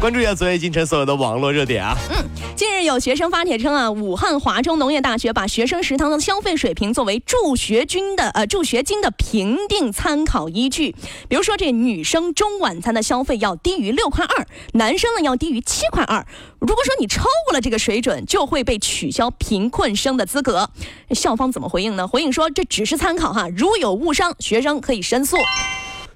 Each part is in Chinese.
关注一下昨夜今晨所有的网络热点啊。嗯，近日有学生发帖称啊，武汉华中农业大学把学生食堂的消费水平作为助学金的呃助学金的评定参考依据。比如说，这女生中晚餐的消费要低于六块二，男生呢要低于七块二。如果说你超过了这个水准，就会被取消贫困生的资格。校方怎么回应呢？回应说这只是参考哈，如有误伤，学生可以申诉。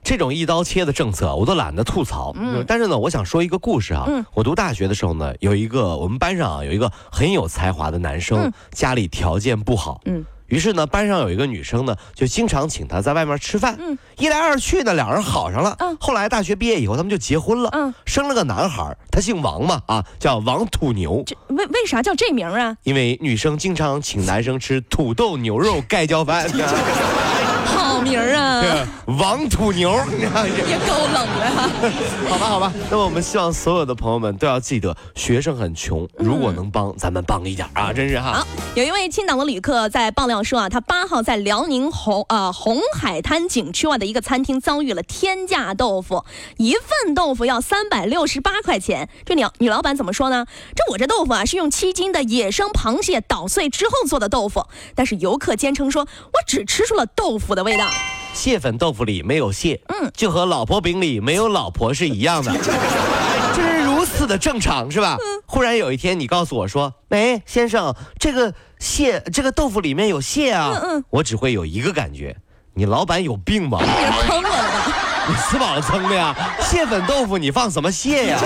这种一刀切的政策，我都懒得吐槽。嗯，但是呢，我想说一个故事啊。嗯，我读大学的时候呢，有一个我们班上啊有一个很有才华的男生，家里条件不好。嗯，于是呢，班上有一个女生呢，就经常请他在外面吃饭。嗯，一来二去呢，两人好上了。嗯，后来大学毕业以后，他们就结婚了。嗯，生了个男孩，他姓王嘛，啊，叫王土牛。这为为啥叫这名啊？因为女生经常请男生吃土豆牛肉盖浇饭。名儿啊，王土牛，也够冷的。好吧，好吧，那么我们希望所有的朋友们都要记得，学生很穷，如果能帮，咱们帮一点啊，真是哈。好，有一位青岛的旅客在爆料说啊，他八号在辽宁红呃红海滩景区外的一个餐厅遭遇了天价豆腐，一份豆腐要三百六十八块钱。这女女老板怎么说呢？这我这豆腐啊是用七斤的野生螃蟹捣碎之后做的豆腐，但是游客坚称说我只吃出了豆腐的味道。蟹粉豆腐里没有蟹，嗯，就和老婆饼里没有老婆是一样的，这是如此的正常，是吧？忽然有一天你告诉我说：“哎，先生，这个蟹，这个豆腐里面有蟹啊。”嗯嗯，我只会有一个感觉，你老板有病吧？你坑我吧？你吃饱了撑的呀？蟹粉豆腐你放什么蟹呀？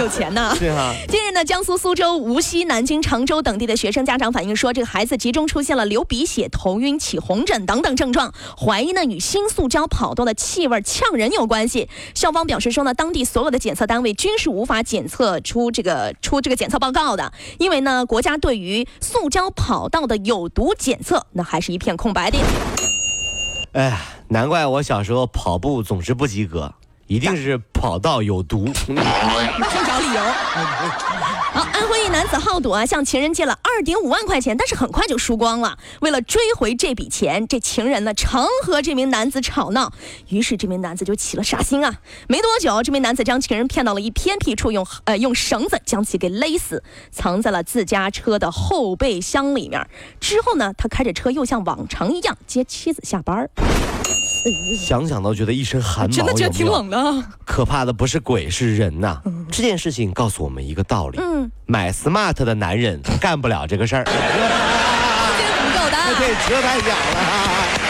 有钱呢。是哈。近日呢，江苏苏州、无锡、南京、常州等地的学生家长反映说，这个孩子集中出现了流鼻血、头晕、起红疹等等症状，怀疑呢与新塑胶跑道的气味呛人有关系。校方表示说呢，当地所有的检测单位均是无法检测出这个出这个检测报告的，因为呢，国家对于塑胶跑道的有毒检测那还是一片空白的。哎呀，难怪我小时候跑步总是不及格。一定是跑道有毒，净找理由。好，安徽一男子好赌啊，向情人借了二点五万块钱，但是很快就输光了。为了追回这笔钱，这情人呢常和这名男子吵闹，于是这名男子就起了杀心啊。没多久，这名男子将情人骗到了一偏僻处，用呃用绳子将其给勒死，藏在了自家车的后备箱里面。之后呢，他开着车又像往常一样接妻子下班。想想都觉得一身寒毛，真的觉得挺冷的。可怕的不是鬼，是人呐！这件事情告诉我们一个道理：嗯，买 smart 的男人干不了这个事儿。这不够的，对车太小了。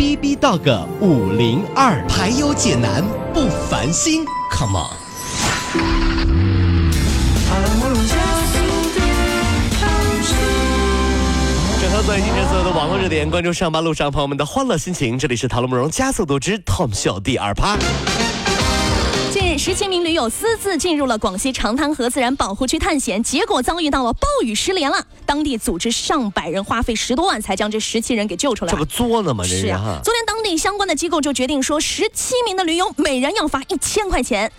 B B Dog 五零二排忧解难不烦心，Come on！整合最新所有的网络热点，关注上班路上朋友们的欢乐心情。这里是《陶乐慕容加速度之 Tom 秀》第二趴。近日，十七名驴友私自进入了广西长滩河自然保护区探险，结果遭遇到了暴雨失联了。当地组织上百人，花费十多万才将这十七人给救出来。这不作呢吗？这是啊。昨天，当地相关的机构就决定说，十七名的驴友每人要罚一千块钱。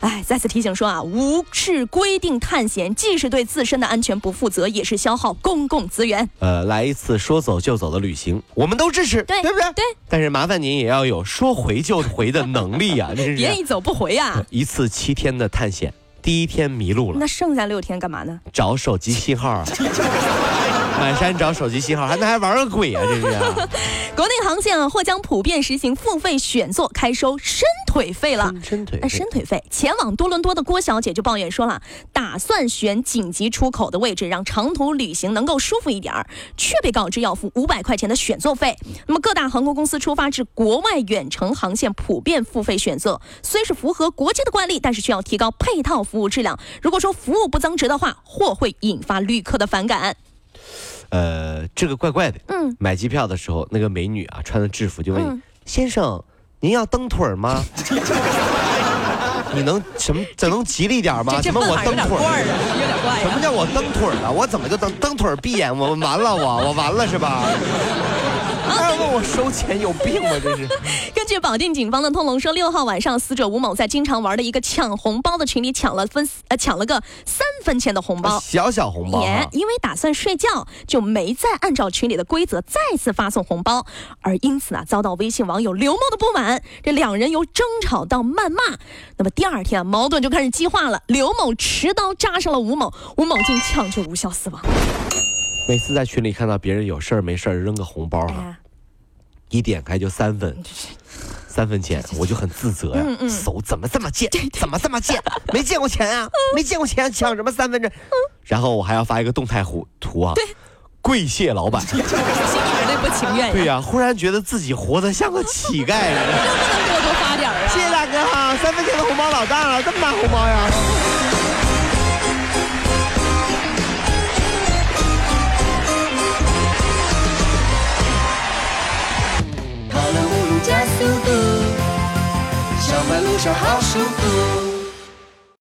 哎，再次提醒说啊，无视规定探险，既是对自身的安全不负责，也是消耗公共资源。呃，来一次说走就走的旅行，我们都支持，对对不对？对。但是麻烦您也要有说回就回的能力呀，这是。别一走不回呀。一次七天的探险，第一天迷路了，那剩下六天干嘛呢？找手机信号啊。满山找手机信号，还那还玩个鬼啊！这是。国内航线啊，或将普遍实行付费选座，开收深腿费了。伸腿哎，伸腿费。前往多伦多的郭小姐就抱怨说了，打算选紧急出口的位置，让长途旅行能够舒服一点儿，却被告知要付五百块钱的选座费。那么各大航空公司出发至国外远程航线普遍付费选座，虽是符合国际的惯例，但是需要提高配套服务质量。如果说服务不增值的话，或会引发旅客的反感。呃，这个怪怪的。嗯，买机票的时候，那个美女啊，穿的制服就问你：“嗯先生，您要蹬腿儿吗？” 你能什么怎能吉利点儿吗？这这怎么我蹬腿儿？什么叫我蹬腿儿了？我怎么就蹬蹬腿儿闭眼？我完了，我我完了是吧？还要问我收钱，有病吗？这是。根据保定警方的通龙说，六号晚上，死者吴某在经常玩的一个抢红包的群里抢了分呃抢了个三分钱的红包。小小红包、也啊，因为打算睡觉，就没再按照群里的规则再次发送红包，而因此啊，遭到微信网友刘某的不满，这两人由争吵到谩骂。那么第二天啊，矛盾就开始激化了，刘某持刀扎伤了吴某，吴某竟抢救无效死亡。每次在群里看到别人有事儿没事儿扔个红包哈、哎，一点开就三分，三分钱，我就很自责呀、嗯嗯手怎么这么贱？怎么这么贱？没见过钱啊？没见过钱，抢什么三分之？然后我还要发一个动态图图啊，跪谢老板。心里面那不情愿呀，对呀、忽然觉得自己活得像个乞丐似的。能不能给我多发点啊？谢谢大哥哈，三分钱的红包老大了，这么大红包呀！跑了